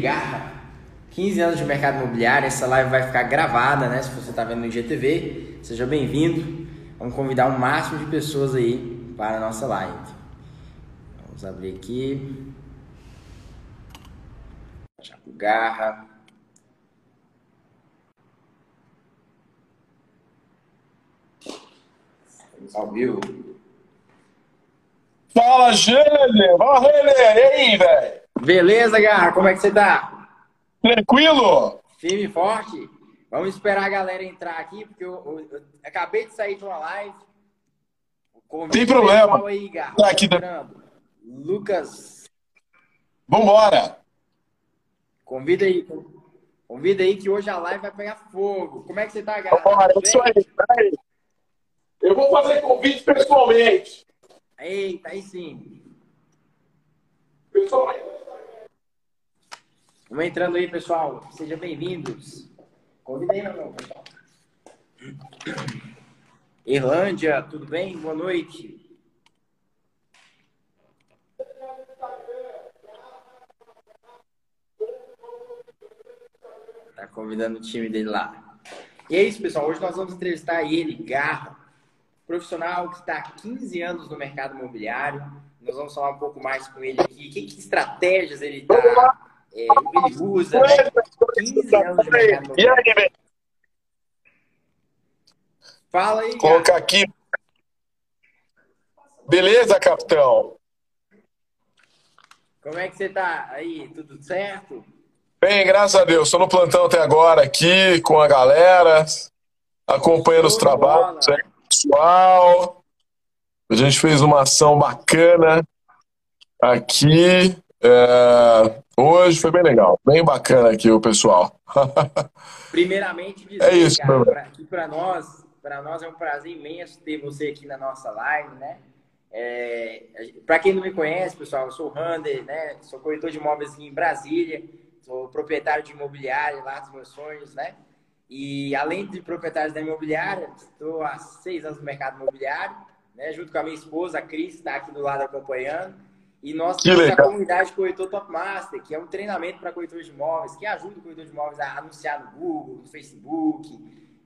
Garra, 15 anos de mercado imobiliário. Essa live vai ficar gravada, né? Se você está vendo no IGTV, seja bem-vindo. Vamos convidar o máximo de pessoas aí para a nossa live. Vamos abrir aqui. Chaco Garra. Ao vivo. Fala, Gênero! Fala, Renê! E aí, velho? Beleza, Garra? Como é que você tá? Tranquilo? Firme e forte? Vamos esperar a galera entrar aqui, porque eu, eu- eu acabei de sair de uma live. Tem problema. Aí, Garra. Tá aqui Entrando. Lucas, Vambora! convida aí. Convida aí que hoje a live vai pegar fogo. Como é que você tá, Garra? Vambora, é isso aí, peraí. Eu vou fazer convite pessoalmente. Eita, aí sim. Pessoalmente. Vamos entrando aí, pessoal. Sejam bem-vindos. Convida aí, meu irmão, pessoal. Irlândia, tudo bem? Boa noite. Tá convidando o time dele lá. E é isso, pessoal. Hoje nós vamos entrevistar ele, Garra, profissional que está há 15 anos no mercado imobiliário. Nós vamos falar um pouco mais com ele aqui. Que, que estratégias ele, tá, é, né? 15 anos de mercado E aí, velho? Fala aí. Colocar aqui. Beleza, capitão? Como é que você tá aí? Tudo certo? Bem, graças a Deus. Estou no plantão até agora aqui com a galera, acompanhando os trabalhos aí, pessoal. A gente fez uma ação bacana aqui. É, Hoje foi bem legal, bem bacana aqui o pessoal. Primeiramente, dizer, É isso, cara, pra, que para nós, para nós é um prazer imenso ter você aqui na nossa live, né? É, para quem não me conhece, pessoal, eu sou o Rander, né? Sou corretor de imóveis aqui em Brasília, sou proprietário de imobiliária lá dos meus sonhos, né? E além de proprietário da imobiliária, estou há seis anos no mercado imobiliário, né? Junto com a minha esposa, a Cris, está aqui do lado acompanhando. E nós Que temos a legal. comunidade Corretor Top Master, que é um treinamento para corretores de imóveis, que ajuda o corretor de imóveis a anunciar no Google, no Facebook,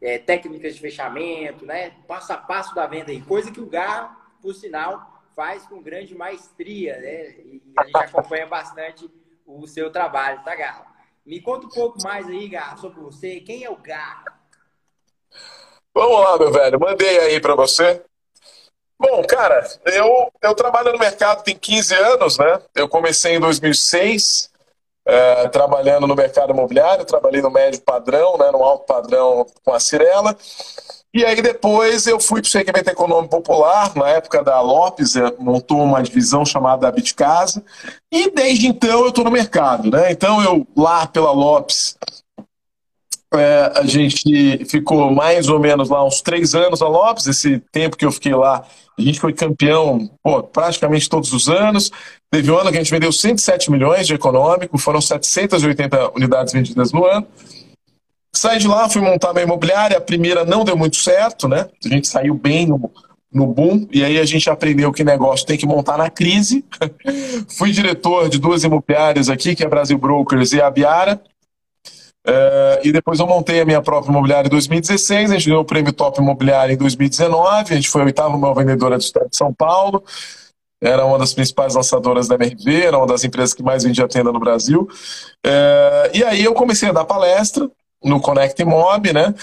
é, técnicas de fechamento, né? Passo a passo da venda aí. Coisa que o Garra, por sinal, faz com grande maestria, né? E a gente acompanha bastante o seu trabalho, tá, Garra? Me conta um pouco mais aí, Garra, sobre você. Quem é o Garra? Vamos lá, meu velho, mandei aí pra você. Bom, cara, eu, eu trabalho no mercado tem 15 anos, né? Eu comecei em 2006, eh, trabalhando no mercado imobiliário, trabalhei no médio padrão, né, no alto padrão com a Cirela. E aí depois eu fui para o segmento econômico popular, na época da Lopes, eh, montou uma divisão chamada Bitcasa, e desde então eu estou no mercado, né? Então eu lá pela Lopes é, a gente ficou mais ou menos lá uns três anos a Lopes, esse tempo que eu fiquei lá, a gente foi campeão pô, praticamente todos os anos. Teve um ano que a gente vendeu 107 milhões de econômico, foram 780 unidades vendidas no ano. Saí de lá, fui montar minha imobiliária, a primeira não deu muito certo, né? A gente saiu bem no, no boom, e aí a gente aprendeu que negócio tem que montar na crise. fui diretor de duas imobiliárias aqui, que é a Brasil Brokers e a Biara. É, e depois eu montei a minha própria imobiliária em 2016, a gente ganhou o prêmio Top Imobiliário em 2019, a gente foi a oitava maior vendedora do estado de São Paulo, era uma das principais lançadoras da MRV, era uma das empresas que mais vendia tenda no Brasil. É, e aí eu comecei a dar palestra no Connect Mob, né?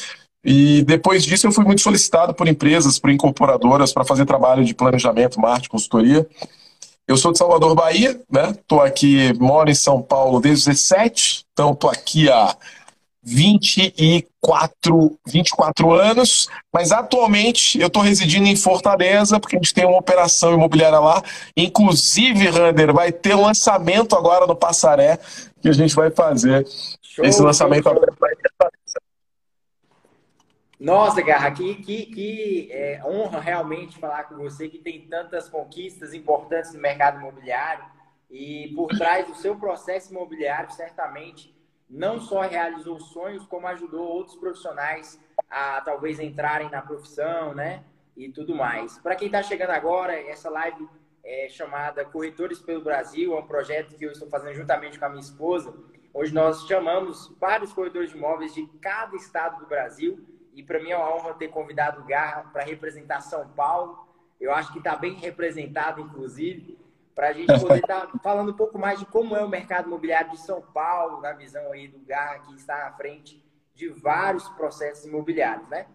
E depois disso eu fui muito solicitado por empresas, por incorporadoras, para fazer trabalho de planejamento, marketing, consultoria. Eu sou de Salvador, Bahia, né? Tô aqui, moro em São Paulo desde 17, então tô aqui há 24, 24 anos, mas atualmente eu tô residindo em Fortaleza, porque a gente tem uma operação imobiliária lá. Inclusive, Rander, vai ter lançamento agora no Passaré, que a gente vai fazer Show, esse show, lançamento show. agora. Nossa, Garra, que, que, que é, honra realmente falar com você que tem tantas conquistas importantes no mercado imobiliário e por trás do seu processo imobiliário, certamente, não só realizou sonhos, como ajudou outros profissionais a talvez entrarem na profissão, né? E tudo mais. Para quem está chegando agora, essa live é chamada Corretores pelo Brasil, é um projeto que eu estou fazendo juntamente com a minha esposa, onde nós chamamos vários corretores de imóveis de cada estado do Brasil. E para mim é uma honra ter convidado o Garra para representar São Paulo. Eu acho que está bem representado, inclusive, para a gente poder estar tá falando um pouco mais de como é o mercado imobiliário de São Paulo, na visão aí do Garra, que está à frente de vários processos imobiliários, né?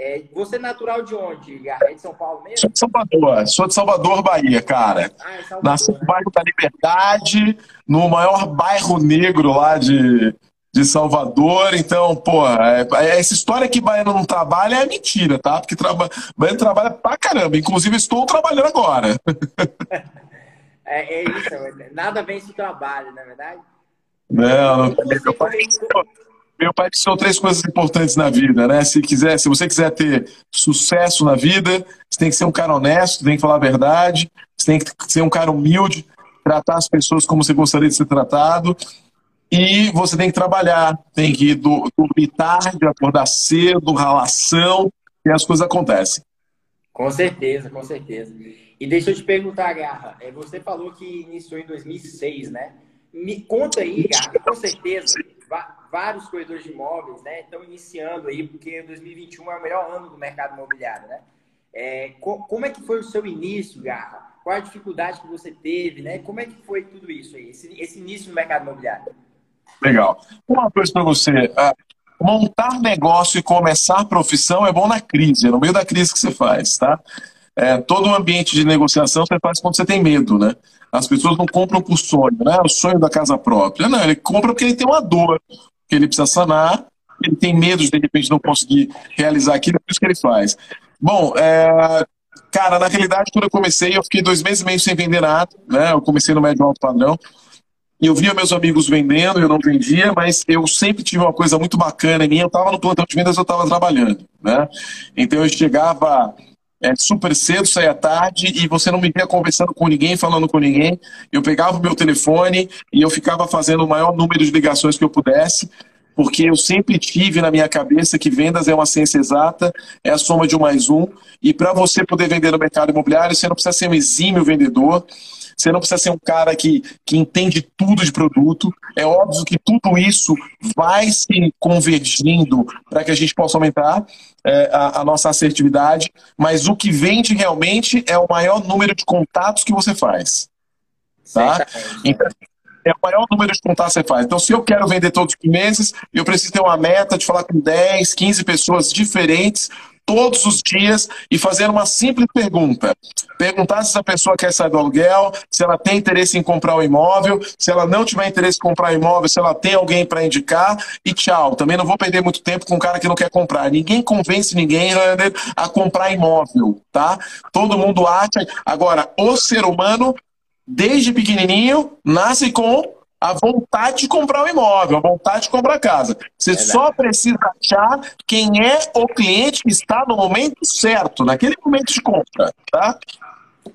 É, você é natural de onde, Garra? É de São Paulo mesmo? Sou de Salvador, sou de Salvador, Bahia, cara. Ah, é Salvador, Nasci no né? bairro da Liberdade, no maior bairro negro lá de, de Salvador. Então, pô, é, é, essa história que baiano não trabalha é mentira, tá? Porque traba, baiano trabalha pra caramba. Inclusive, estou trabalhando agora. é, é isso, nada vence o trabalho, não é verdade? Não. Meu pai, meu pai disse três coisas importantes na vida, né? Se, quiser, se você quiser ter sucesso na vida, você tem que ser um cara honesto, tem que falar a verdade, você tem que ser um cara humilde, tratar as pessoas como você gostaria de ser tratado. E você tem que trabalhar, tem que dormir tarde, acordar cedo, ralação, e as coisas acontecem. Com certeza, com certeza. E deixa eu te perguntar, Garra, é, você falou que iniciou em 2006, né? Me conta aí, Garra, com certeza, vários corretores de imóveis né, estão iniciando aí, porque 2021 é o melhor ano do mercado imobiliário, né? É, co como é que foi o seu início, Garra? Qual a dificuldade que você teve, né? Como é que foi tudo isso aí, esse, esse início no mercado imobiliário? Legal. Uma coisa para você. Uh, montar negócio e começar profissão é bom na crise, é no meio da crise que você faz, tá? É, todo o ambiente de negociação você faz quando você tem medo, né? As pessoas não compram por sonho, né? O sonho da casa própria. Não, ele compra porque ele tem uma dor que ele precisa sanar, ele tem medo de, de repente, não conseguir realizar aquilo, é isso que ele faz. Bom, é, cara, na realidade, quando eu comecei, eu fiquei dois meses e meio sem vender nada, né? Eu comecei no médio alto padrão. Eu via meus amigos vendendo, eu não vendia, mas eu sempre tive uma coisa muito bacana em mim. Eu estava no plantão de vendas, eu estava trabalhando, né? Então eu chegava é, super cedo, saía tarde e você não me via conversando com ninguém, falando com ninguém. Eu pegava o meu telefone e eu ficava fazendo o maior número de ligações que eu pudesse, porque eu sempre tive na minha cabeça que vendas é uma ciência exata, é a soma de um mais um. E para você poder vender no mercado imobiliário, você não precisa ser um exímio vendedor. Você não precisa ser um cara que, que entende tudo de produto. É óbvio que tudo isso vai se convergindo para que a gente possa aumentar é, a, a, nossa assertividade, mas o que vende realmente é o maior número de contatos que você faz. Tá? Então, é o maior número de contatos que você faz. Então, se eu quero vender todos os meses, eu preciso ter uma meta de falar com 10, 15 pessoas diferentes todos os dias e fazer uma simples pergunta. Perguntar se essa pessoa quer sair do aluguel, se ela tem interesse em comprar o um imóvel, se ela não tiver interesse em comprar imóvel, se ela tem alguém para indicar e tchau. Também não vou perder muito tempo com um cara que não quer comprar. Ninguém convence ninguém a comprar imóvel, tá? Todo mundo acha. Agora, o ser humano, desde pequenininho, nasce com a vontade de comprar um imóvel, a vontade de comprar casa. Você é só precisa achar quem é o cliente que está no momento certo, naquele momento de compra, tá?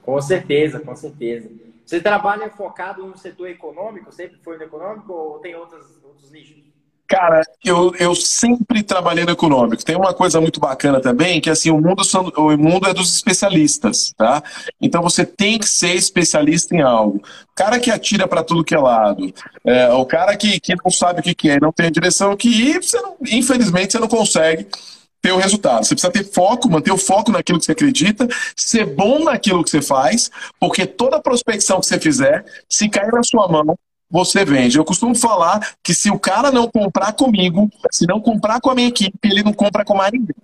Com certeza, com certeza. Você trabalha focado no setor econômico? Sempre foi no econômico ou tem outros, outros nichos? Cara, eu, eu sempre trabalhei no econômico. Tem uma coisa muito bacana também, que assim, o mundo, o mundo é dos especialistas, tá? Então você tem que ser especialista em algo. O cara que atira para tudo que é lado, é, o cara que, que não sabe o que, que é, não tem a direção que ir, você não, infelizmente você não consegue ter o resultado. Você precisa ter foco, manter o foco naquilo que você acredita, ser bom naquilo que você faz, porque toda prospecção que você fizer, se cair na sua mão, você vende. Eu costumo falar que se o cara não comprar comigo, se não comprar com a minha equipe, ele não compra com mais ninguém.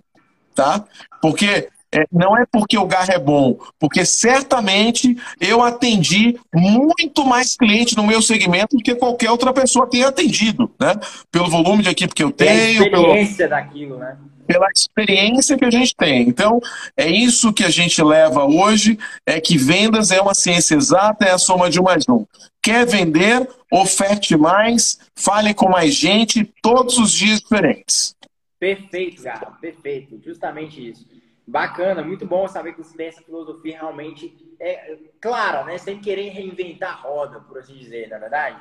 Tá? Porque é, não é porque o garro é bom, porque certamente eu atendi muito mais cliente no meu segmento do que qualquer outra pessoa tenha atendido, né? Pelo volume de equipe que eu tenho. Pela experiência pelo... daquilo, né? Pela experiência que a gente tem. Então, é isso que a gente leva hoje, é que vendas é uma ciência exata, é a soma de um mais um. Quer vender? Oferte mais, fale com mais gente, todos os dias diferentes. Perfeito, Garra, perfeito. Justamente isso. Bacana, muito bom saber que você tem essa filosofia realmente é, clara, né? Sem querer reinventar a roda, por assim dizer, na é verdade?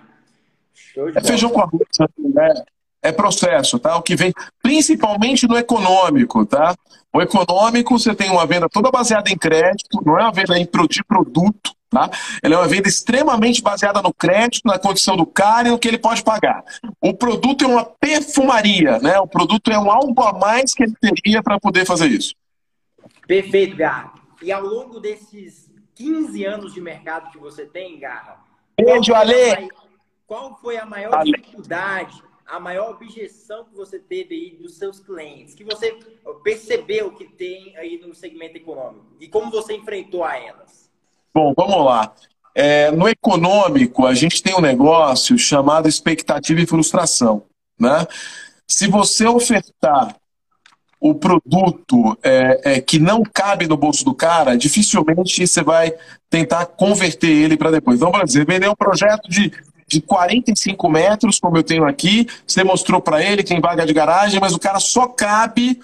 É feijão com arroz, né? É processo, tá? O que vem, principalmente no econômico, tá? O econômico, você tem uma venda toda baseada em crédito, não é uma venda de produto, Tá? Ela é uma venda extremamente baseada no crédito, na condição do cara e no que ele pode pagar. O produto é uma perfumaria, né? O produto é um algo a mais que ele teria para poder fazer isso. Perfeito, Garra. E ao longo desses 15 anos de mercado que você tem, Garra, Beijo, Ale! Qual foi a maior Ale. dificuldade, a maior objeção que você teve aí dos seus clientes, que você percebeu que tem aí no segmento econômico e como você enfrentou a elas? Bom, vamos lá. É, no econômico, a gente tem um negócio chamado expectativa e frustração. Né? Se você ofertar o produto é, é, que não cabe no bolso do cara, dificilmente você vai tentar converter ele para depois. Então, por exemplo, vender um projeto de, de 45 metros, como eu tenho aqui, você mostrou para ele tem vaga de garagem, mas o cara só cabe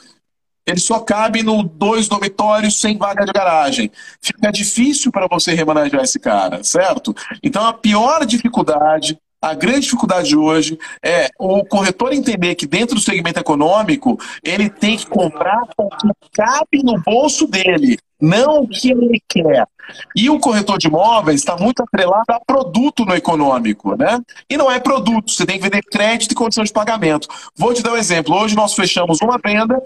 ele só cabe no dois dormitórios sem vaga de garagem. Fica difícil para você remanejar esse cara, certo? Então a pior dificuldade, a grande dificuldade hoje é o corretor entender que dentro do segmento econômico ele tem que comprar o que cabe no bolso dele não o que ele quer. E o corretor de imóveis está muito atrelado a produto no econômico, né? E não é produto, você tem que vender crédito e condição de pagamento. Vou te dar um exemplo. Hoje nós fechamos uma venda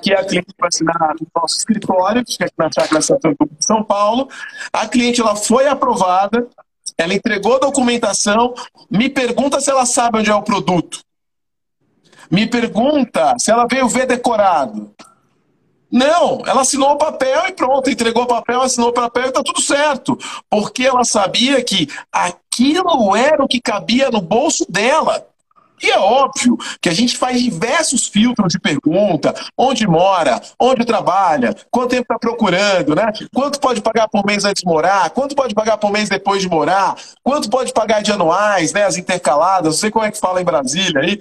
que a cliente vai assinar no nosso escritório, que é aqui na Chácara Santana de São Paulo. A cliente ela foi aprovada, ela entregou a documentação, me pergunta se ela sabe onde é o produto. Me pergunta se ela veio ver decorado. Não, ela assinou o papel e pronto, entregou o papel, assinou o papel e está tudo certo. Porque ela sabia que aquilo era o que cabia no bolso dela. E é óbvio que a gente faz diversos filtros de pergunta: onde mora, onde trabalha, quanto tempo está procurando, né? Quanto pode pagar por mês antes de morar, quanto pode pagar por mês depois de morar, quanto pode pagar de anuais, né? As intercaladas, não sei como é que fala em Brasília aí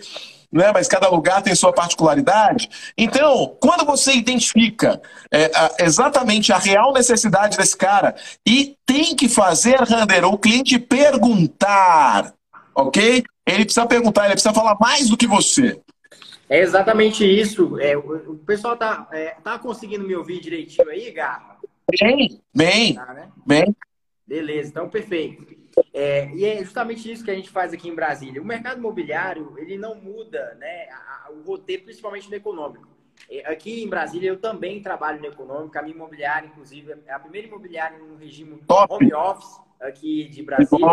né? mas cada lugar tem sua particularidade. Então, quando você identifica é, a, exatamente a real necessidade desse cara e tem que fazer, Rander, o cliente perguntar, ok? Ele precisa perguntar, ele precisa falar mais do que você. É exatamente isso. É, o, pessoal tá, é, tá conseguindo me ouvir direitinho aí, Garra? Bem, bem, tá, né? bem. Beleza, então perfeito. É, e é justamente isso que a gente faz aqui em Brasília. O mercado imobiliário, ele não muda né, a, a, o roteiro, principalmente no econômico. É, aqui em Brasília, eu também trabalho no econômico. A minha imobiliária, inclusive, é a primeira imobiliária no regime Top. home office aqui de Brasília.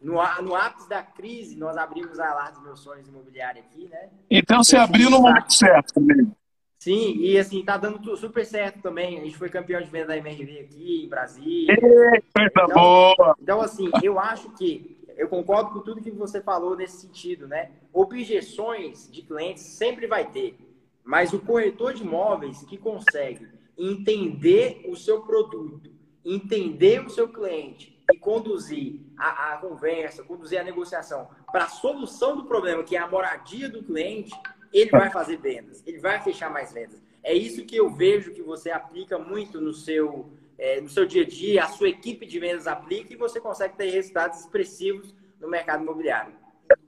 No, no ápice da crise, nós abrimos a Lar dos Meus Sonhos Imobiliária aqui, né? Então, você abriu no momento certo também. Sim, e assim, tá dando super certo também. A gente foi campeão de venda da MRV aqui em Brasília. Coisa então, boa! Então, assim, eu acho que eu concordo com tudo que você falou nesse sentido, né? Objeções de clientes sempre vai ter, mas o corretor de imóveis que consegue entender o seu produto, entender o seu cliente e conduzir a, a conversa, conduzir a negociação para a solução do problema, que é a moradia do cliente, ele vai fazer vendas, ele vai fechar mais vendas. É isso que eu vejo que você aplica muito no seu, é, no seu dia a dia, a sua equipe de vendas aplica e você consegue ter resultados expressivos no mercado imobiliário.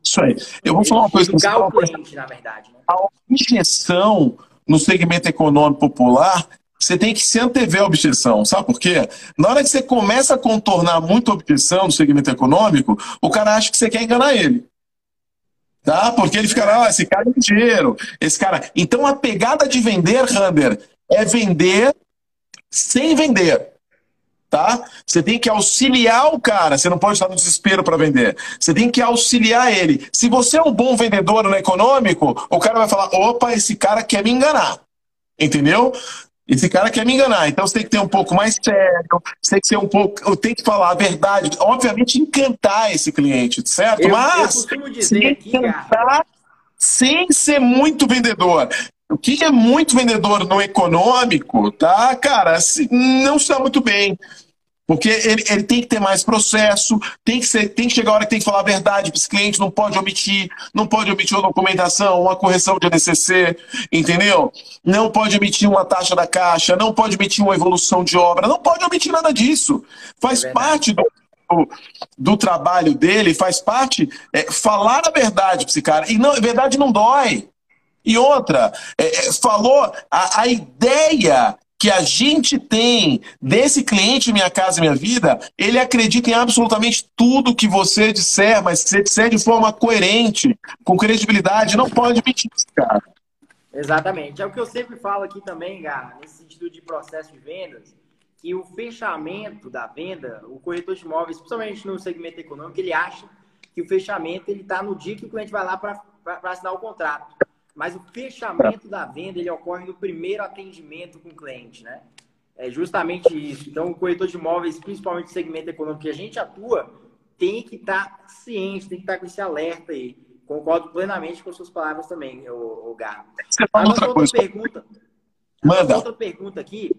Isso aí. Eu vou falar uma coisa. Educar o cliente, na verdade. Né? A objeção no segmento econômico popular, você tem que se antever a objeção. Sabe por quê? Na hora que você começa a contornar muito a objeção no segmento econômico, o cara acha que você quer enganar ele. Tá? Porque ele fica lá, ah, esse cara é dinheiro, esse cara. Então a pegada de vender, Rander, é vender sem vender. Tá? Você tem que auxiliar o cara, você não pode estar no desespero para vender. Você tem que auxiliar ele. Se você é um bom vendedor no econômico, o cara vai falar: opa, esse cara quer me enganar. Entendeu? Esse cara quer me enganar. Então você tem que ter um pouco mais sério, você tem que ser um pouco. Tem que falar a verdade. Obviamente, encantar esse cliente, certo? Eu, Mas eu dizer aqui, encantar sem ser muito vendedor. O que é muito vendedor no econômico, tá, cara? Não está muito bem. Porque ele, ele, tem que ter mais processo, tem que, ser, tem que chegar a hora que tem que falar a verdade para esse cliente, não pode omitir, não pode omitir uma documentação, uma correção de ADCC, entendeu? Não pode omitir uma taxa da caixa, não pode omitir uma evolução de obra, não pode omitir nada disso. Faz é parte do, do, do, trabalho dele, faz parte é, falar a verdade para esse cara. E não, a verdade não dói. E outra, é, é falou a, a ideia que a gente tem desse cliente Minha Casa Minha Vida, ele acredita em absolutamente tudo que você disser, mas que você disser de forma coerente, com credibilidade, não pode mentir, cara. Exatamente. É o que eu sempre falo aqui também, Gar, nesse sentido de processo de vendas, que o fechamento da venda, o corretor de imóveis, principalmente no segmento econômico, ele acha que o fechamento ele está no dia que o cliente vai lá para assinar o contrato. Mas o fechamento da venda ele ocorre no primeiro atendimento com o cliente, né? É justamente isso. Então, o corretor de imóveis, principalmente no segmento econômico que a gente atua, tem que estar tá ciente, tem que estar tá com esse alerta aí. Concordo plenamente com suas palavras também, o, o Garro. outra, outra coisa. pergunta. Manda. Outra pergunta aqui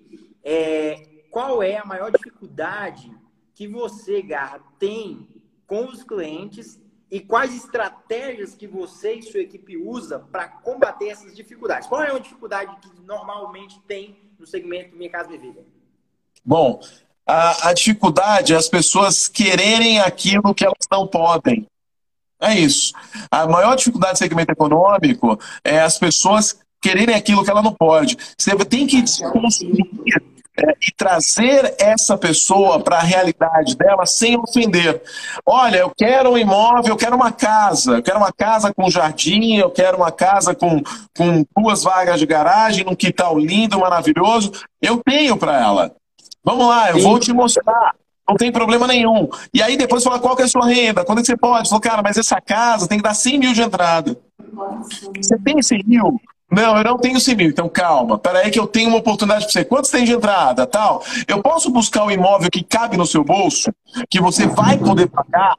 é qual é a maior dificuldade que você, Garra, tem com os clientes e quais estratégias que você e sua equipe usa para combater essas dificuldades? Qual é a dificuldade que normalmente tem no segmento Minha Casa Minha Vida? Bom, a, a dificuldade é as pessoas quererem aquilo que elas não podem. É isso. A maior dificuldade do segmento econômico é as pessoas quererem aquilo que ela não pode. Você tem que desconstruir é, e trazer essa pessoa para a realidade dela sem ofender. Olha, eu quero um imóvel, eu quero uma casa, eu quero uma casa com jardim, eu quero uma casa com, com duas vagas de garagem, num quintal lindo, maravilhoso. Eu tenho para ela. Vamos lá, eu Sim. vou te mostrar. Não tem problema nenhum. E aí depois fala qual que é a sua renda, quando é que você pode? Falou, cara, mas essa casa tem que dar 100 mil de entrada. Você tem 100 mil? Não, eu não tenho 100 mil, então calma. Peraí que eu tenho uma oportunidade para você. Quantos tem de entrada, tal? Eu posso buscar um imóvel que cabe no seu bolso, que você vai poder pagar?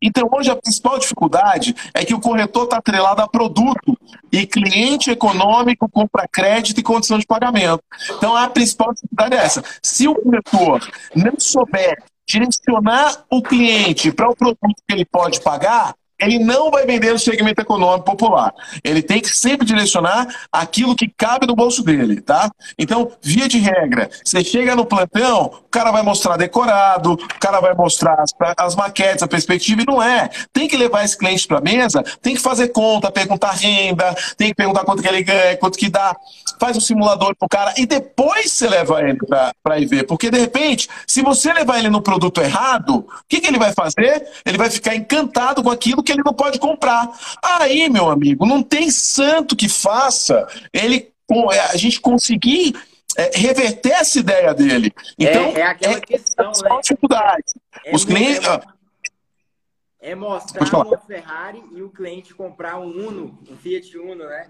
Então, hoje a principal dificuldade é que o corretor está atrelado a produto e cliente econômico compra crédito e condição de pagamento. Então, a principal dificuldade é essa. Se o corretor não souber direcionar o cliente para o produto que ele pode pagar, ele não vai vender no segmento econômico popular. Ele tem que sempre direcionar aquilo que cabe no bolso dele, tá? Então, via de regra, você chega no plantão, o cara vai mostrar decorado, o cara vai mostrar as, as maquetes, a perspectiva, e não é. Tem que levar esse cliente para a mesa, tem que fazer conta, perguntar renda, tem que perguntar quanto que ele ganha, quanto que dá. Faz um simulador pro cara e depois você leva ele para ver. Porque, de repente, se você levar ele no produto errado, o que, que ele vai fazer? Ele vai ficar encantado com aquilo que ele não pode comprar. Aí, meu amigo, não tem santo que faça ele é, a gente conseguir é, reverter essa ideia dele. Então, é, é aquela é, questão, é né? dificuldade. É Os clientes. É, mostrar um Ferrari e o cliente comprar um Uno, um Fiat Uno, né?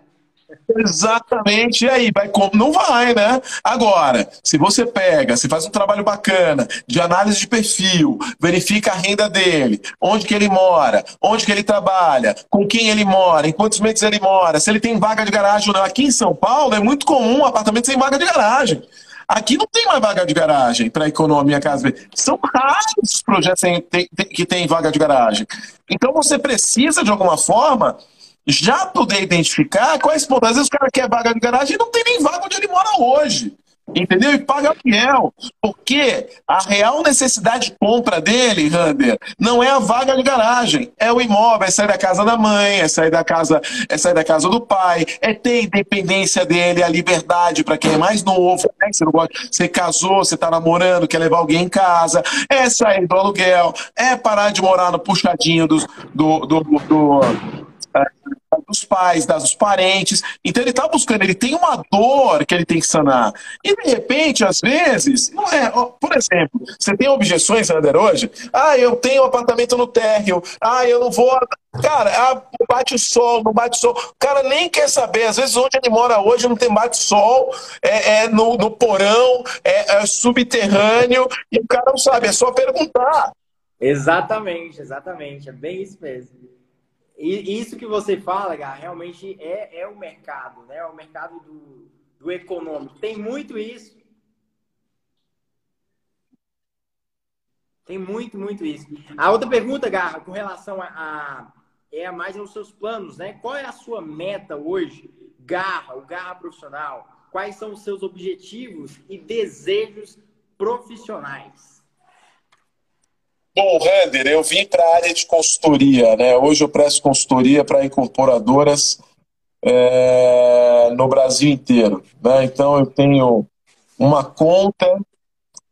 Exatamente, e aí, vai como? Não vai, né? Agora, se você pega, se faz um trabalho bacana de análise de perfil, verifica a renda dele, onde que ele mora, onde que ele trabalha, com quem ele mora, em quantos meses ele mora, se ele tem vaga de garagem ou não. Aqui em São Paulo é muito comum um apartamento sem vaga de garagem. Aqui não tem mais vaga de garagem para economia casa. São raros os projetos que têm vaga de garagem. Então você precisa, de alguma forma, já poder identificar quais pontos. Às vezes o cara quer vaga de garagem e não tem nem vaga onde ele mora hoje. Entendeu? E paga aluguel. Porque a real necessidade de compra dele, Rander, não é a vaga de garagem. É o imóvel, é sair da casa da mãe, é sair da casa, é sair da casa do pai, é ter independência dele, a liberdade para quem é mais novo, né? Você não gosta, você casou, você está namorando, quer levar alguém em casa, é sair do aluguel, é parar de morar no puxadinho do, do, do, do pais, dos parentes. Então ele está buscando, ele tem uma dor que ele tem que sanar. E de repente, às vezes, não é. Por exemplo, você tem objeções, Ander, hoje? Ah, eu tenho um apartamento no térreo. Ah, eu não vou. Cara, ah, bate o sol, não bate o sol. O cara nem quer saber. Às vezes, onde ele mora hoje não tem bate-sol, é, é no, no, porão, é, é subterrâneo, e o cara não sabe, é só perguntar. Exatamente, exatamente. É bem isso mesmo. Isso que você fala, Gá, realmente é, é o mercado, né? É o mercado do, do econômico. Tem muito isso. Tem muito, muito isso. A outra pergunta, Garra, com relação a, a é mais aos seus planos, né? Qual é a sua meta hoje, Garra, o Garra profissional? Quais são os seus objetivos e desejos profissionais? Bom, Render, eu vim para a área de consultoria, né? Hoje eu presto consultoria para incorporadoras é, no Brasil inteiro. Né? Então eu tenho uma conta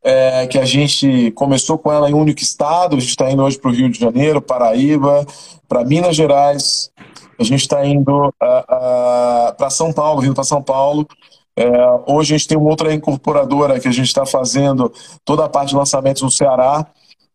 é, que a gente começou com ela em um único estado, a gente está indo hoje para o Rio de Janeiro, Paraíba, para Minas Gerais, a gente está indo para São Paulo, vindo para São Paulo. É, hoje a gente tem uma outra incorporadora que a gente está fazendo toda a parte de lançamentos no Ceará,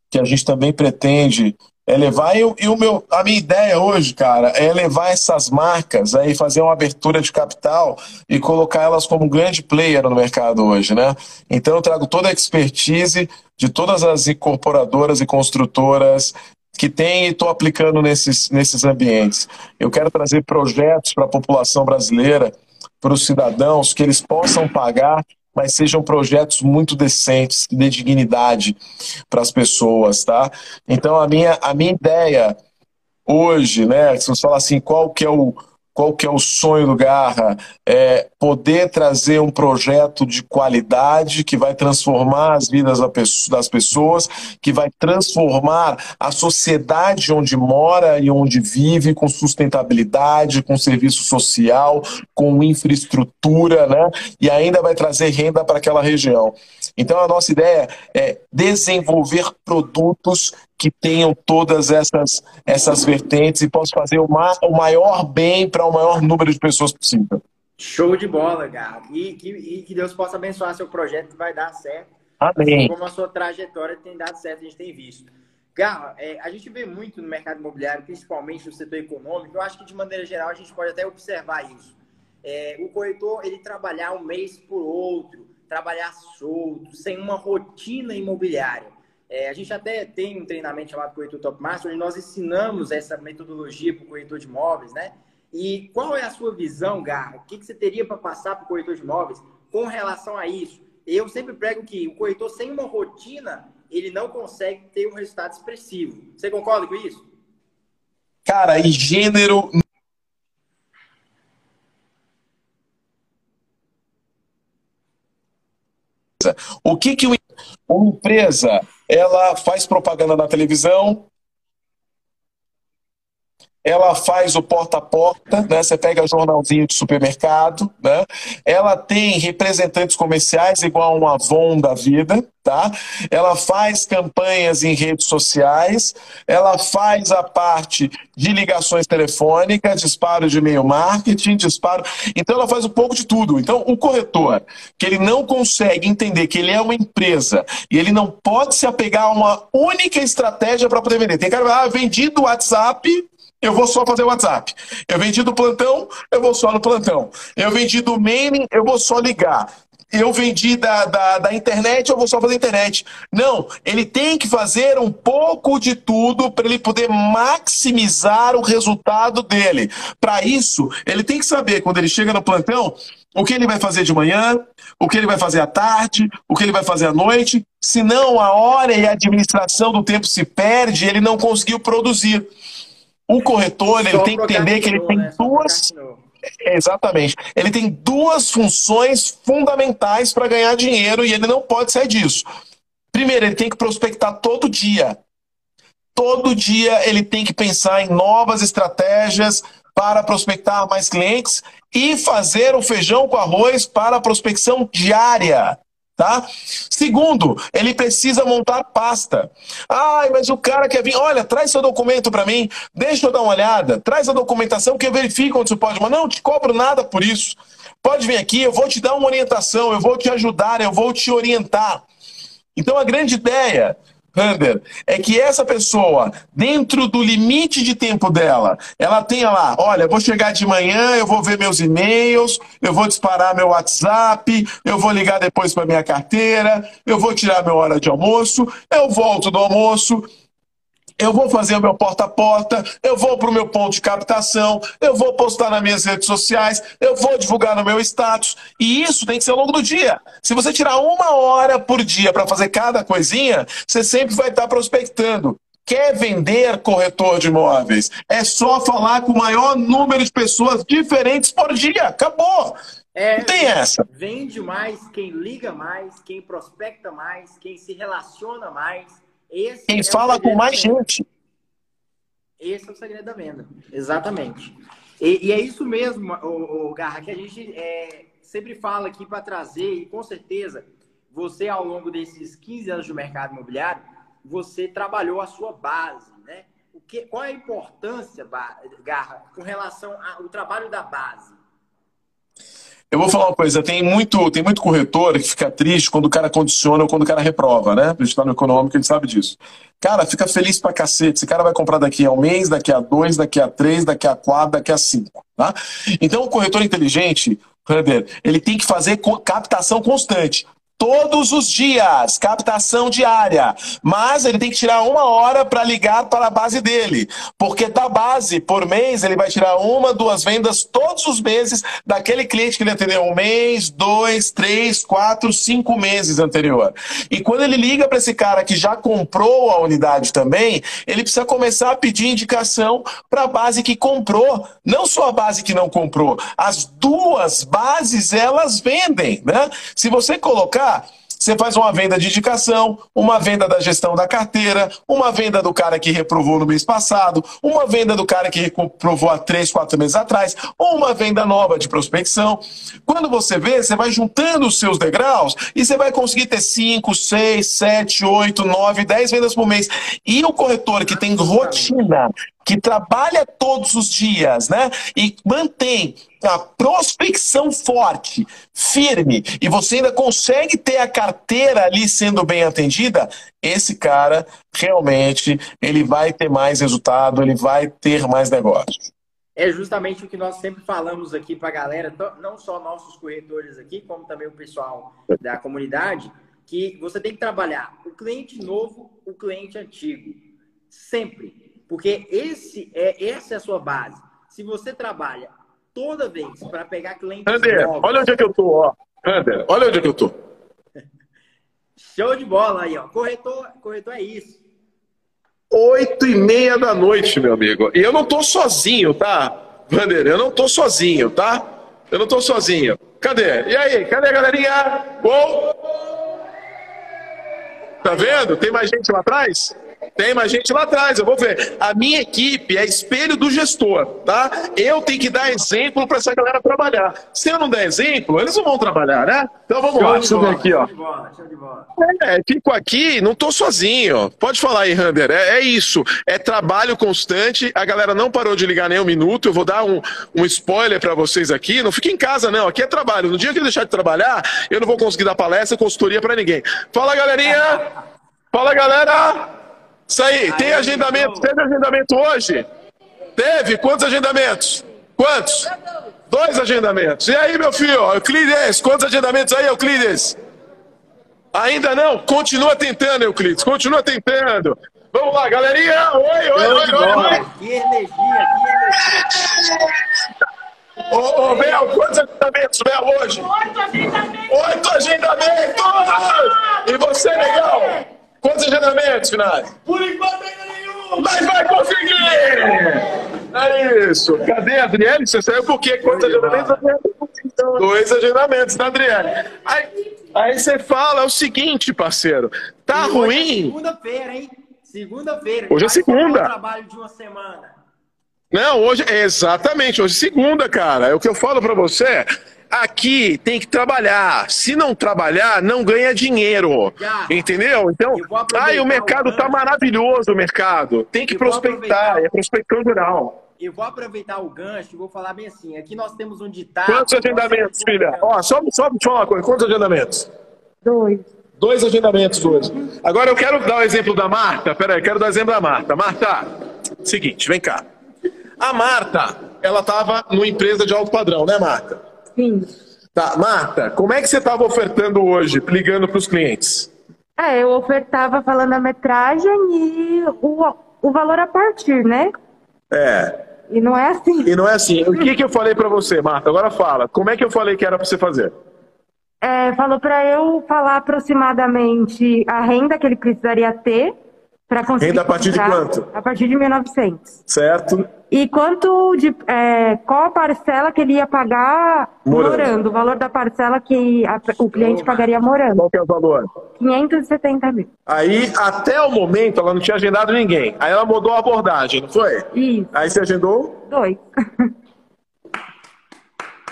que a gente também pretende é levar. E, e, o meu, a minha ideia hoje, cara, é levar essas marcas aí, fazer uma abertura de capital e colocar elas como grande player no mercado hoje, né? Então eu trago toda a expertise de todas as incorporadoras e construtoras que tem e estou aplicando nesses, nesses ambientes. Eu quero trazer projetos para a população brasileira, para os cidadãos, que eles possam pagar mas sejam projetos muito decentes, de dignidade para as pessoas, tá? Então a minha, a minha ideia hoje, né, se você falar assim, qual que é o qual que é o sonho do Garra? É poder trazer um projeto de qualidade que vai transformar as vidas das pessoas, que vai transformar a sociedade onde mora e onde vive com sustentabilidade, com serviço social, com infraestrutura, né? E ainda vai trazer renda para aquela região. Então a nossa ideia é desenvolver produtos que tenham todas essas, essas vertentes e possam fazer o, ma o maior bem para o maior número de pessoas possível. Show de bola, Galo. E que, e que Deus possa abençoar seu projeto que vai dar certo. Amém. Assim como a sua trajetória tem dado certo, a gente tem visto. Galo, é, a gente vê muito no mercado imobiliário, principalmente no setor econômico, eu acho que de maneira geral a gente pode até observar isso. É, o corretor, ele trabalhar um mês por outro, trabalhar solto, sem uma rotina imobiliária. É, a gente até tem um treinamento chamado Corretor Top Master, onde nós ensinamos essa metodologia para o corretor de imóveis, né? E qual é a sua visão, Garra? O que, que você teria para passar para o corretor de imóveis com relação a isso? Eu sempre prego que o corretor sem uma rotina, ele não consegue ter um resultado expressivo. Você concorda com isso? Cara, em gênero O que, que uma empresa ela faz propaganda na televisão, ela faz o porta a porta, né? Você pega jornalzinho de supermercado, né? Ela tem representantes comerciais igual uma Avon da vida, tá? Ela faz campanhas em redes sociais, ela faz a parte de ligações telefônicas, disparo de e-mail marketing, disparo. Então ela faz um pouco de tudo. Então o corretor, que ele não consegue entender que ele é uma empresa e ele não pode se apegar a uma única estratégia para poder vender. Tem cara ah, vendi do WhatsApp eu vou só fazer WhatsApp. Eu vendi do plantão, eu vou só no plantão. Eu vendi do mailing, eu vou só ligar. Eu vendi da, da, da internet, eu vou só fazer internet. Não, ele tem que fazer um pouco de tudo para ele poder maximizar o resultado dele. Para isso, ele tem que saber, quando ele chega no plantão, o que ele vai fazer de manhã, o que ele vai fazer à tarde, o que ele vai fazer à noite. Senão, a hora e a administração do tempo se perde e ele não conseguiu produzir. O corretor ele tem que entender que ele tem né? duas. Exatamente. Ele tem duas funções fundamentais para ganhar dinheiro e ele não pode sair disso. Primeiro, ele tem que prospectar todo dia. Todo dia ele tem que pensar em novas estratégias para prospectar mais clientes e fazer o feijão com arroz para a prospecção diária. Tá? Segundo, ele precisa montar pasta. Ai, mas o cara quer vir. Olha, traz seu documento para mim, deixa eu dar uma olhada, traz a documentação que eu verifico onde você pode. Mas não te cobro nada por isso. Pode vir aqui, eu vou te dar uma orientação, eu vou te ajudar, eu vou te orientar. Então a grande ideia Hunter, é que essa pessoa, dentro do limite de tempo dela, ela tenha lá, olha, vou chegar de manhã, eu vou ver meus e-mails, eu vou disparar meu WhatsApp, eu vou ligar depois para minha carteira, eu vou tirar minha hora de almoço, eu volto do almoço, eu vou fazer o meu porta a porta, eu vou para o meu ponto de captação, eu vou postar nas minhas redes sociais, eu vou divulgar no meu status. E isso tem que ser ao longo do dia. Se você tirar uma hora por dia para fazer cada coisinha, você sempre vai estar tá prospectando. Quer vender corretor de imóveis? É só falar com o maior número de pessoas diferentes por dia. Acabou. É, Não tem essa. Vende mais quem liga mais, quem prospecta mais, quem se relaciona mais esse Quem é fala com mais gente. Esse é o segredo da venda. Exatamente. E, e é isso mesmo, o, Garra, que a gente é, sempre fala aqui para trazer, e com certeza você, ao longo desses 15 anos de mercado imobiliário, você trabalhou a sua base, né? O que, qual é a importância, Garra, com relação ao trabalho da base? Eu vou falar uma coisa, tem muito, tem muito corretor que fica triste quando o cara condiciona ou quando o cara reprova, né? A gente tá no econômico, a gente sabe disso. Cara, fica feliz pra cacete. Esse cara vai comprar daqui a um mês, daqui a dois, daqui a três, daqui a quatro, daqui a cinco, tá? Então, o corretor inteligente, ele tem que fazer captação constante todos os dias, captação diária. Mas ele tem que tirar uma hora para ligar para a base dele. Porque da base, por mês, ele vai tirar uma, duas vendas todos os meses daquele cliente que ele atendeu um mês, dois, três, quatro, cinco meses anterior. E quando ele liga para esse cara que já comprou a unidade também, ele precisa começar a pedir indicação para a base que comprou. Não só a base que não comprou. As duas bases, elas vendem. Né? Se você colocar você faz uma venda de indicação, uma venda da gestão da carteira, uma venda do cara que reprovou no mês passado, uma venda do cara que reprovou há três, quatro meses atrás, ou uma venda nova de prospecção. Quando você vê, você vai juntando os seus degraus e você vai conseguir ter cinco, seis, sete, oito, nove, dez vendas por mês. E o corretor que tem rotina, que trabalha todos os dias, né? E mantém a prospecção forte, firme, e você ainda consegue ter a carteira ali sendo bem atendida, esse cara realmente ele vai ter mais resultado, ele vai ter mais negócios. É justamente o que nós sempre falamos aqui para a galera, não só nossos corretores aqui, como também o pessoal da comunidade, que você tem que trabalhar o cliente novo, o cliente antigo, sempre porque esse é, essa é a sua base. Se você trabalha toda vez para pegar clientes Ander, novos... olha onde é que eu tô, ó. Ander, olha onde é que eu tô. Show de bola aí, ó. Corretor, corretor é isso. Oito e meia da noite, meu amigo. E eu não tô sozinho, tá? Vander, eu não tô sozinho, tá? Eu não tô sozinho. Cadê? E aí, cadê a galerinha? Uou! Tá vendo? Tem mais gente lá atrás? Tem mais gente lá atrás, eu vou ver. A minha equipe é espelho do gestor, tá? Eu tenho que dar exemplo para essa galera trabalhar. Se eu não der exemplo, eles não vão trabalhar, né? Então vamos show lá, deixa eu ver aqui, ó. É, fico aqui, não tô sozinho. Pode falar aí, Rander. É, é, isso. É trabalho constante. A galera não parou de ligar nem um minuto. Eu vou dar um, um spoiler para vocês aqui. Não fique em casa, não. Aqui é trabalho. No dia que eu deixar de trabalhar, eu não vou conseguir dar palestra, consultoria para ninguém. Fala, galerinha! Fala, galera! Isso aí, tem agendamento? Teve agendamento hoje? Teve? Quantos agendamentos? Quantos? Dois agendamentos. E aí, meu filho? Euclides, quantos agendamentos aí, Euclides? Ainda não? Continua tentando, Euclides. Continua tentando. Vamos lá, galerinha. Oi, oi, oi, oi, oi. Que energia, que energia. Ô, ô, Bel, quantos agendamentos, Bel, hoje? Oito agendamentos. Oito agendamentos. E você, legal? Quantos agendamentos, finais? Por enquanto ainda nenhum! Mas vai conseguir! É isso. Cadê a Adriele? Você saiu por quê? Quantos agendamentos? Dois agendamentos da Adriele. Aí, aí você fala é o seguinte, parceiro. Tá e ruim? É segunda-feira, hein? Segunda-feira. Hoje é segunda. trabalho de uma semana. Não, hoje, exatamente, hoje é segunda, cara. É o que eu falo para você. Aqui tem que trabalhar. Se não trabalhar, não ganha dinheiro. Já. Entendeu? Então, ai, o mercado tá maravilhoso, o mercado. Tem que prospectar, é prospecção geral. Eu vou aproveitar o gancho e vou falar bem assim. Aqui nós temos um ditado. Quantos agendamentos, filha? Ó, só, só te falar uma coisa. Quantos agendamentos? Dois. Dois agendamentos hoje. Agora eu quero dar o exemplo da Marta. Peraí, quero dar o exemplo da Marta. Marta, seguinte, vem cá. A Marta, ela estava numa empresa de alto padrão, né, Marta? Sim. Tá, Marta, como é que você estava ofertando hoje, ligando para os clientes? É, eu ofertava falando a metragem e o, o valor a partir, né? É. E não é assim. E não é assim. O que, que eu falei para você, Marta? Agora fala. Como é que eu falei que era para você fazer? É, falou para eu falar aproximadamente a renda que ele precisaria ter para conseguir. Renda a partir de quanto? A partir de 1.900. Certo. E quanto de é, qual a parcela que ele ia pagar morando? morando o valor da parcela que a, o cliente pagaria morando. Qual que é o valor? 570 mil. Aí, até o momento, ela não tinha agendado ninguém. Aí ela mudou a abordagem, não foi? Isso. Aí você agendou? Dois.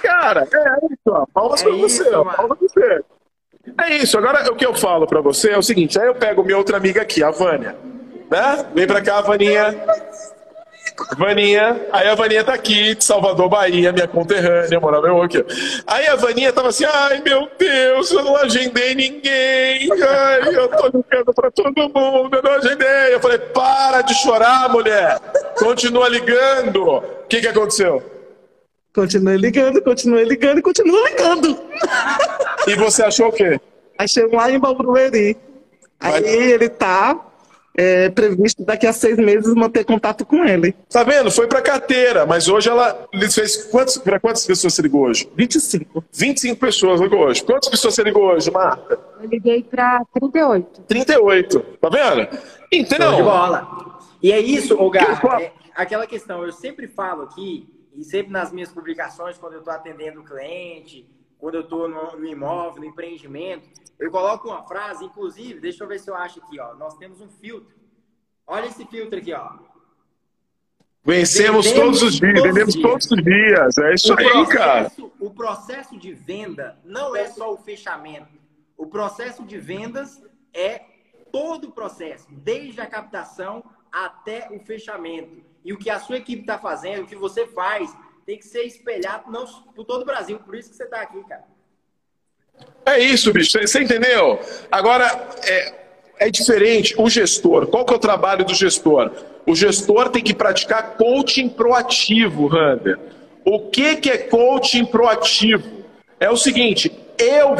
Cara, é isso, ó. Palmas é pra você, ó. Palmas pra você. É isso. Agora, o que eu falo pra você é o seguinte: aí eu pego minha outra amiga aqui, a Vânia. Né? Vem pra cá, Vaninha. Vaninha, aí a Vaninha tá aqui, de Salvador, Bahia, minha conterrânea, morava eu aqui. Aí a Vaninha tava assim, ai meu Deus, eu não agendei ninguém, ai, eu tô ligando pra todo mundo, eu não agendei. Eu falei, para de chorar, mulher, continua ligando. O que que aconteceu? Continuei ligando, continuei ligando e continuo ligando. E você achou o quê? Achei lá em Bauru-Eri. Aí ele tá é, previsto daqui a seis meses manter contato com ele. Tá vendo? Foi para carteira, mas hoje ela fez quantos, para quantas pessoas você ligou hoje? 25. 25 pessoas ligou hoje. Quantas pessoas você ligou hoje, Marta? Eu liguei para 38. 38. Tá vendo? Entendeu? de bola. E é isso, Ogar, é aquela questão, eu sempre falo aqui, e sempre nas minhas publicações, quando eu estou atendendo o cliente, quando eu estou no, no imóvel, no empreendimento, eu coloco uma frase, inclusive, deixa eu ver se eu acho aqui, ó. Nós temos um filtro. Olha esse filtro aqui, ó. Vencemos vendemos todos os dias, vendemos todos os dias. É isso o aí, processo, cara. O processo de venda não é só o fechamento. O processo de vendas é todo o processo, desde a captação até o fechamento. E o que a sua equipe está fazendo, o que você faz, tem que ser espelhado não, por todo o Brasil. Por isso que você está aqui, cara. É isso, bicho. Você entendeu? Agora, é, é diferente. O gestor, qual que é o trabalho do gestor? O gestor tem que praticar coaching proativo, Rander. O que, que é coaching proativo? É o seguinte, eu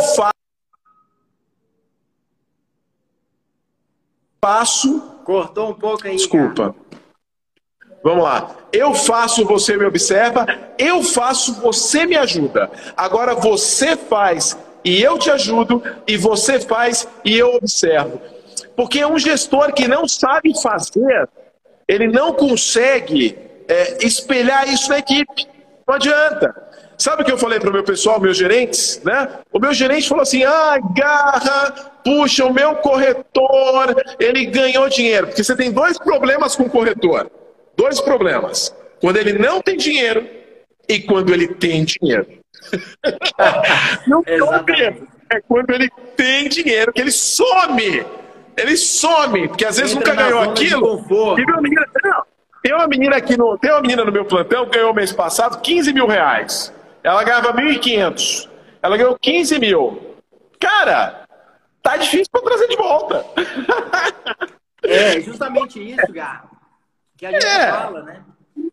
faço. Cortou um pouco aí. Desculpa. Cara. Vamos lá. Eu faço, você me observa. Eu faço, você me ajuda. Agora você faz e eu te ajudo, e você faz e eu observo. Porque um gestor que não sabe fazer, ele não consegue é, espelhar isso na equipe. Não adianta. Sabe o que eu falei para o meu pessoal, meus gerentes? Né? O meu gerente falou assim: ah, garra, puxa, o meu corretor, ele ganhou dinheiro. Porque você tem dois problemas com o corretor. Dois problemas. Quando ele não tem dinheiro e quando ele tem dinheiro. não compreendo. É quando ele tem dinheiro que ele some. Ele some, porque às vezes Entra nunca ganhou aquilo. Uma menina, não, tem uma menina aqui no, tem uma menina no meu plantão que ganhou mês passado 15 mil reais. Ela ganhava 1.500. Ela ganhou 15 mil. Cara, tá difícil para trazer de volta. É justamente isso, Gá, que a gente é. fala, né?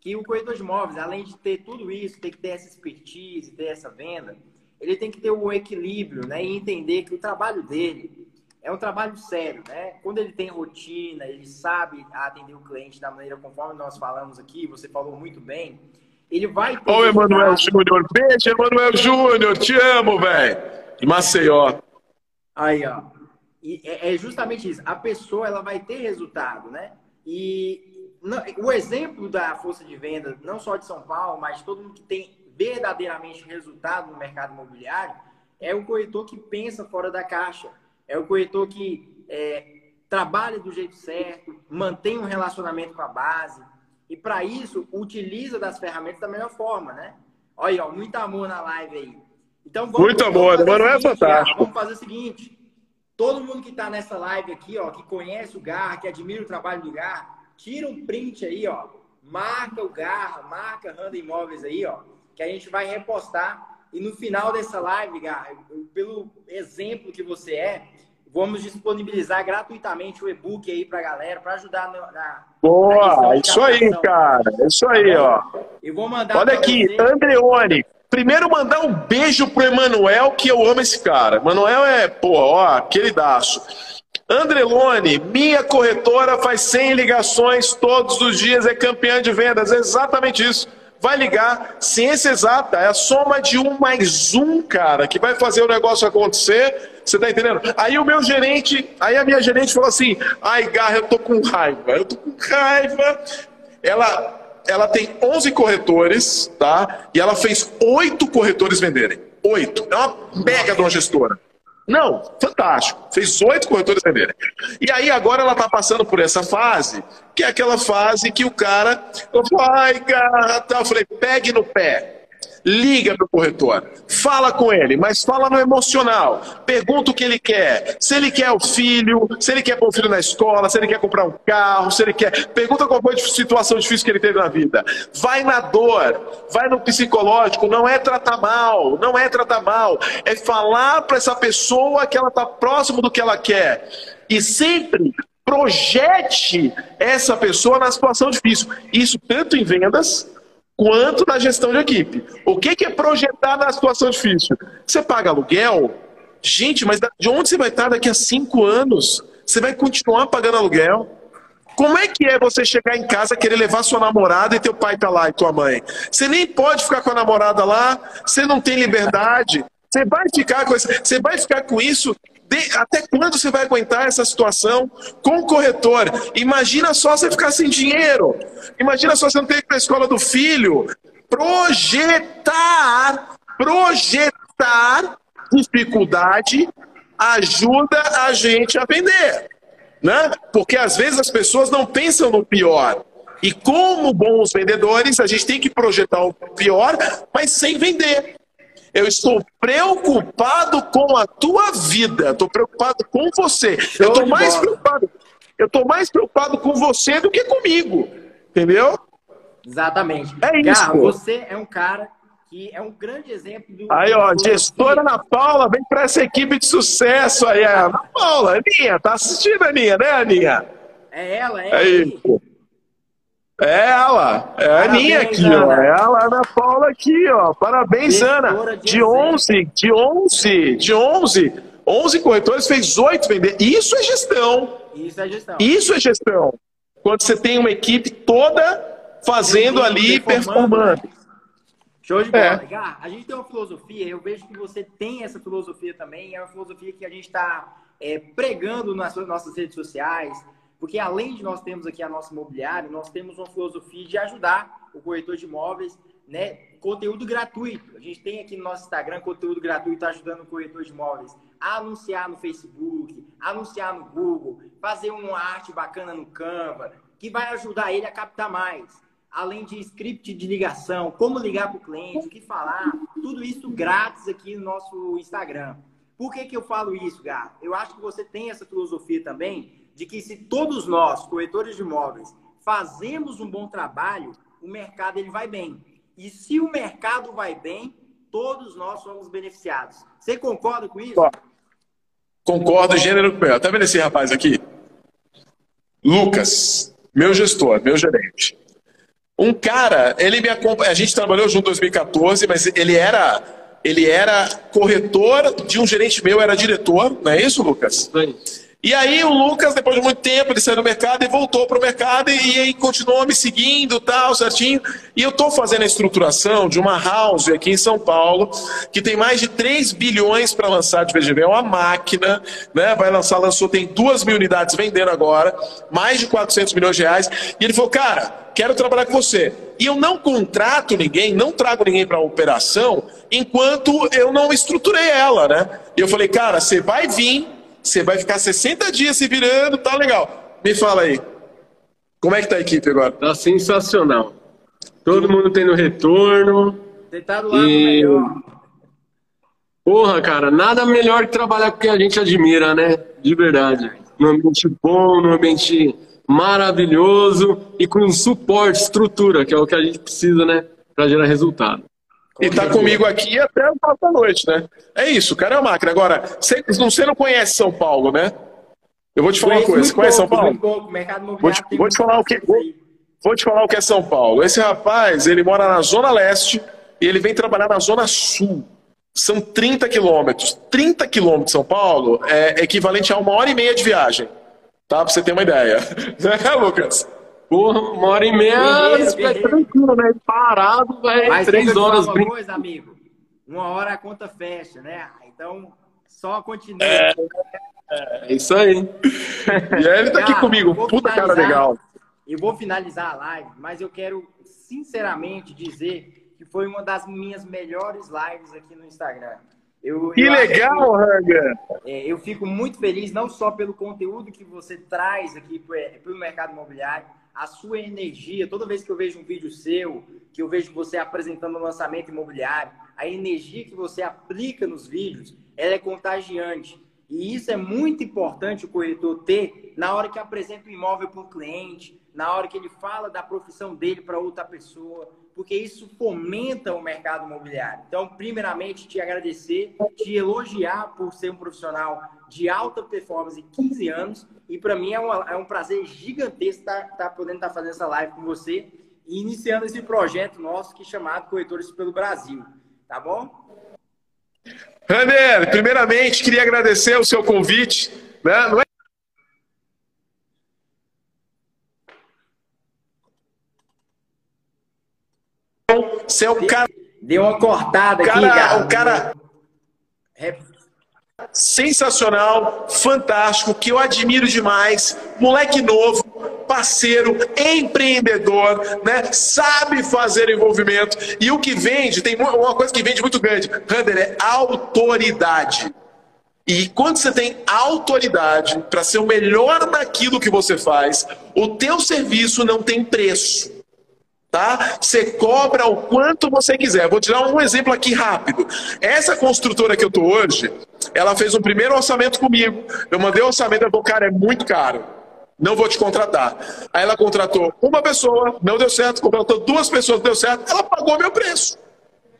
que o corretor de imóveis, além de ter tudo isso, tem que ter essa expertise, ter essa venda, ele tem que ter o equilíbrio, né? E entender que o trabalho dele é um trabalho sério, né? Quando ele tem rotina, ele sabe atender o cliente da maneira conforme nós falamos aqui, você falou muito bem, ele vai ter... Ô, Emanuel Júnior, beijo, Emanuel Júnior, te amo, velho! Maceió. Aí, ó. E é, é justamente isso. A pessoa, ela vai ter resultado, né? E o exemplo da força de venda, não só de São Paulo, mas todo mundo que tem verdadeiramente resultado no mercado imobiliário, é o corretor que pensa fora da caixa. É o corretor que é, trabalha do jeito certo, mantém um relacionamento com a base. E para isso, utiliza das ferramentas da melhor forma, né? Olha aí, ó, muito amor na live aí. Então, vamos, muito amor, mano, é fantástico. Vamos fazer o seguinte: todo mundo que está nessa live aqui, ó, que conhece o Gar, que admira o trabalho do Gar, tira um print aí, ó, marca o Garra, marca Randa Imóveis aí, ó, que a gente vai repostar. E no final dessa live, Garra, pelo exemplo que você é, vamos disponibilizar gratuitamente o e-book aí pra galera, para ajudar na, na Boa, isso aí, cara. Isso aí, tá ó. Eu vou mandar Olha aqui, você... Andreone. Primeiro mandar um beijo pro Emanuel, que eu amo esse cara. Emanuel é, pô, ó, queridaço. Andrelone, minha corretora faz 100 ligações todos os dias, é campeã de vendas. É exatamente isso. Vai ligar, ciência exata, é a soma de um mais um, cara, que vai fazer o negócio acontecer. Você tá entendendo? Aí o meu gerente, aí a minha gerente falou assim: ai, Garra, eu tô com raiva, eu tô com raiva. Ela, ela tem 11 corretores, tá? E ela fez oito corretores venderem. Oito. É uma mega de uma gestora. Não, fantástico. Fez oito corretores venderem. E aí agora ela está passando por essa fase, que é aquela fase que o cara falou, ai, gata, eu falei, pegue no pé. Liga para o corretor, fala com ele, mas fala no emocional. Pergunta o que ele quer. Se ele quer o filho, se ele quer pôr o filho na escola, se ele quer comprar um carro, se ele quer. Pergunta qual foi a situação difícil que ele teve na vida. Vai na dor, vai no psicológico. Não é tratar mal, não é tratar mal. É falar para essa pessoa que ela está próximo do que ela quer. E sempre projete essa pessoa na situação difícil. Isso tanto em vendas quanto na gestão de equipe. O que é projetar na situação difícil? Você paga aluguel? Gente, mas de onde você vai estar daqui a cinco anos? Você vai continuar pagando aluguel? Como é que é você chegar em casa, querer levar sua namorada e teu pai tá lá e tua mãe? Você nem pode ficar com a namorada lá, você não tem liberdade. Você vai ficar com isso, você vai ficar com isso de, até quando você vai aguentar essa situação com o corretor? Imagina só você ficar sem dinheiro. Imagina só você não ter que ir para a escola do filho. Projetar, projetar dificuldade ajuda a gente a vender. Né? Porque às vezes as pessoas não pensam no pior. E como bons vendedores, a gente tem que projetar o pior, mas sem vender. Eu estou preocupado com a tua vida. Estou preocupado com você. eu estou mais preocupado. Eu estou mais preocupado com você do que comigo. Entendeu? Exatamente. É isso. Cara, você é um cara que é um grande exemplo do. Aí, ó, gestora Ana Paula, vem para essa equipe de sucesso aí. Ana Paula, Aninha, tá assistindo, Aninha, né, Aninha? É ela, é ela. É. É ela, é a Aninha aqui, Ana. ó. É a Ana Paula aqui, ó. Parabéns, Ana. De 11, de 11, de 11, 11 corretores fez 8 vender. Isso é gestão. Isso é gestão. Isso é gestão. Quando você tem uma equipe toda fazendo ali, performando. Show de bola. É. a gente tem uma filosofia, eu vejo que você tem essa filosofia também, é uma filosofia que a gente está é, pregando nas nossas redes sociais, porque além de nós termos aqui a nossa imobiliária, nós temos uma filosofia de ajudar o corretor de imóveis, né? Conteúdo gratuito. A gente tem aqui no nosso Instagram conteúdo gratuito ajudando o corretor de imóveis a anunciar no Facebook, anunciar no Google, fazer uma arte bacana no Canva, que vai ajudar ele a captar mais. Além de script de ligação, como ligar para o cliente, o que falar, tudo isso grátis aqui no nosso Instagram. Por que, que eu falo isso, Gá? Eu acho que você tem essa filosofia também de que se todos nós, corretores de imóveis, fazemos um bom trabalho, o mercado ele vai bem. E se o mercado vai bem, todos nós somos beneficiados. Você concorda com isso? Concordo, gênero com Tá vendo esse rapaz aqui? Lucas, meu gestor, meu gerente. Um cara, ele me acompanha, a gente trabalhou junto em 2014, mas ele era ele era corretor de um gerente meu, era diretor, não é isso, Lucas? Sim. E aí o Lucas, depois de muito tempo, ele saiu do mercado e voltou para o mercado e, continuou me seguindo, tal, certinho. E eu estou fazendo a estruturação de uma house aqui em São Paulo, que tem mais de 3 bilhões para lançar de VGV. É uma máquina, né? Vai lançar, lançou, tem 2 mil unidades vendendo agora, mais de 400 milhões de reais. E ele falou, cara, quero trabalhar com você. E eu não contrato ninguém, não trago ninguém para a operação, enquanto eu não estruturei ela, né? E eu falei, cara, você vai vir você vai ficar 60 dias se virando, tá legal. Me fala aí. Como é que tá a equipe agora? Tá sensacional. Todo mundo tendo retorno. Você tá do lado e... melhor. Porra, cara, nada melhor que trabalhar com quem a gente admira, né? De verdade. Num ambiente bom, num ambiente maravilhoso e com suporte, estrutura, que é o que a gente precisa, né? Para gerar resultado. E tá comigo aqui até o da noite, né? É isso, cara é uma máquina. Agora, você, você não conhece São Paulo, né? Eu vou te falar uma coisa. Você conhece São Paulo? Vou te, vou te falar o que. Vou, vou te falar o que é São Paulo. Esse rapaz, ele mora na Zona Leste e ele vem trabalhar na Zona Sul. São 30 quilômetros. 30 quilômetros de São Paulo é equivalente a uma hora e meia de viagem. Tá? Pra você ter uma ideia. Né, Lucas? Porra, uma hora e meia, é tranquilo, né? Parado, vai Mas três horas. Uma coisa, amigo. Uma hora a conta fecha, né? Então, só continua. É, é isso aí. e aí ele tá aqui comigo, puta cara legal. Eu vou finalizar a live, mas eu quero sinceramente dizer que foi uma das minhas melhores lives aqui no Instagram. Eu, que eu legal, Ranga! É, eu fico muito feliz, não só pelo conteúdo que você traz aqui para o mercado imobiliário, a sua energia, toda vez que eu vejo um vídeo seu, que eu vejo você apresentando um lançamento imobiliário, a energia que você aplica nos vídeos, ela é contagiante. E isso é muito importante o corretor ter na hora que apresenta o imóvel para um cliente, na hora que ele fala da profissão dele para outra pessoa, porque isso fomenta o mercado imobiliário. Então, primeiramente, te agradecer, te elogiar por ser um profissional de alta performance de 15 anos. E para mim é, uma, é, um prazer gigantesco estar, estar podendo estar fazendo essa live com você e iniciando esse projeto nosso que é chamado Corretores pelo Brasil. Tá bom? Rander, primeiramente queria agradecer o seu convite. Né? Não é Você é um cara. Deu uma cortada cara, aqui, cara. Um cara sensacional, fantástico, que eu admiro demais. Moleque novo, parceiro, empreendedor, né? Sabe fazer envolvimento. E o que vende, tem uma coisa que vende muito grande, Hunter, é autoridade. E quando você tem autoridade para ser o melhor naquilo que você faz, o teu serviço não tem preço tá? Você cobra o quanto você quiser. Vou tirar um exemplo aqui rápido. Essa construtora que eu tô hoje, ela fez um primeiro orçamento comigo. Eu mandei o orçamento, ela falou, cara, é muito caro. Não vou te contratar. Aí ela contratou uma pessoa, não deu certo, contratou duas pessoas, deu certo, ela pagou meu preço.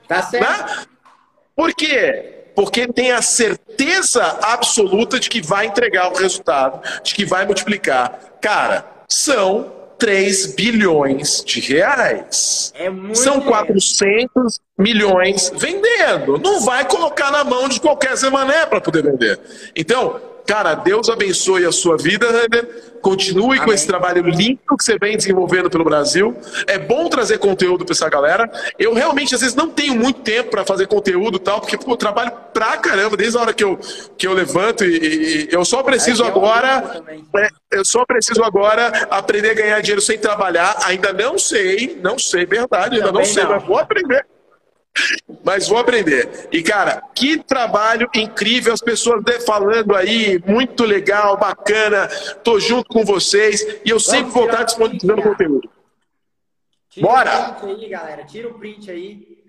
Tá certo. Né? Por quê? Porque tem a certeza absoluta de que vai entregar o resultado, de que vai multiplicar. Cara, são 3 bilhões de reais. É muito São 400 milhões vendendo. Não vai colocar na mão de qualquer semané para poder vender. Então, cara, Deus abençoe a sua vida, Rander. Continue Amém. com esse trabalho lindo que você vem desenvolvendo pelo Brasil. É bom trazer conteúdo para essa galera. Eu realmente, às vezes, não tenho muito tempo para fazer conteúdo e tal, porque pô, eu trabalho pra caramba desde a hora que eu, que eu levanto e, e eu só preciso é agora. É, eu só preciso agora aprender a ganhar dinheiro sem trabalhar. Ainda não sei, não sei, verdade, ainda não sei, não. mas vou aprender. Mas vou aprender. E, cara, que trabalho incrível, as pessoas falando aí, muito legal, bacana, tô junto com vocês e eu Vamos sempre vou estar disponibilizando conteúdo. Tira Bora! o print aí, galera, tira o print aí,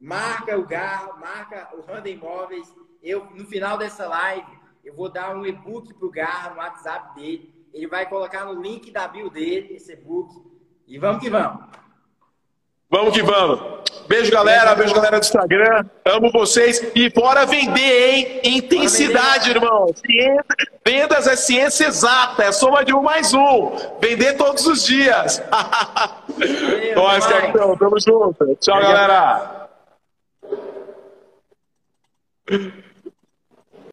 marca o Garro, marca o Randa Imóveis. Eu, no final dessa live, eu vou dar um e-book pro Garro no WhatsApp dele. Ele vai colocar no link da bio dele, esse e-book. E vamos que vamos! Vamos que vamos. Beijo, galera. Beijo, galera do Instagram. Amo vocês. E bora vender, hein? Intensidade, irmão. vendas é ciência exata. É soma de um mais um. Vender todos os dias. Nós, capitão. Tamo junto. Tchau, galera.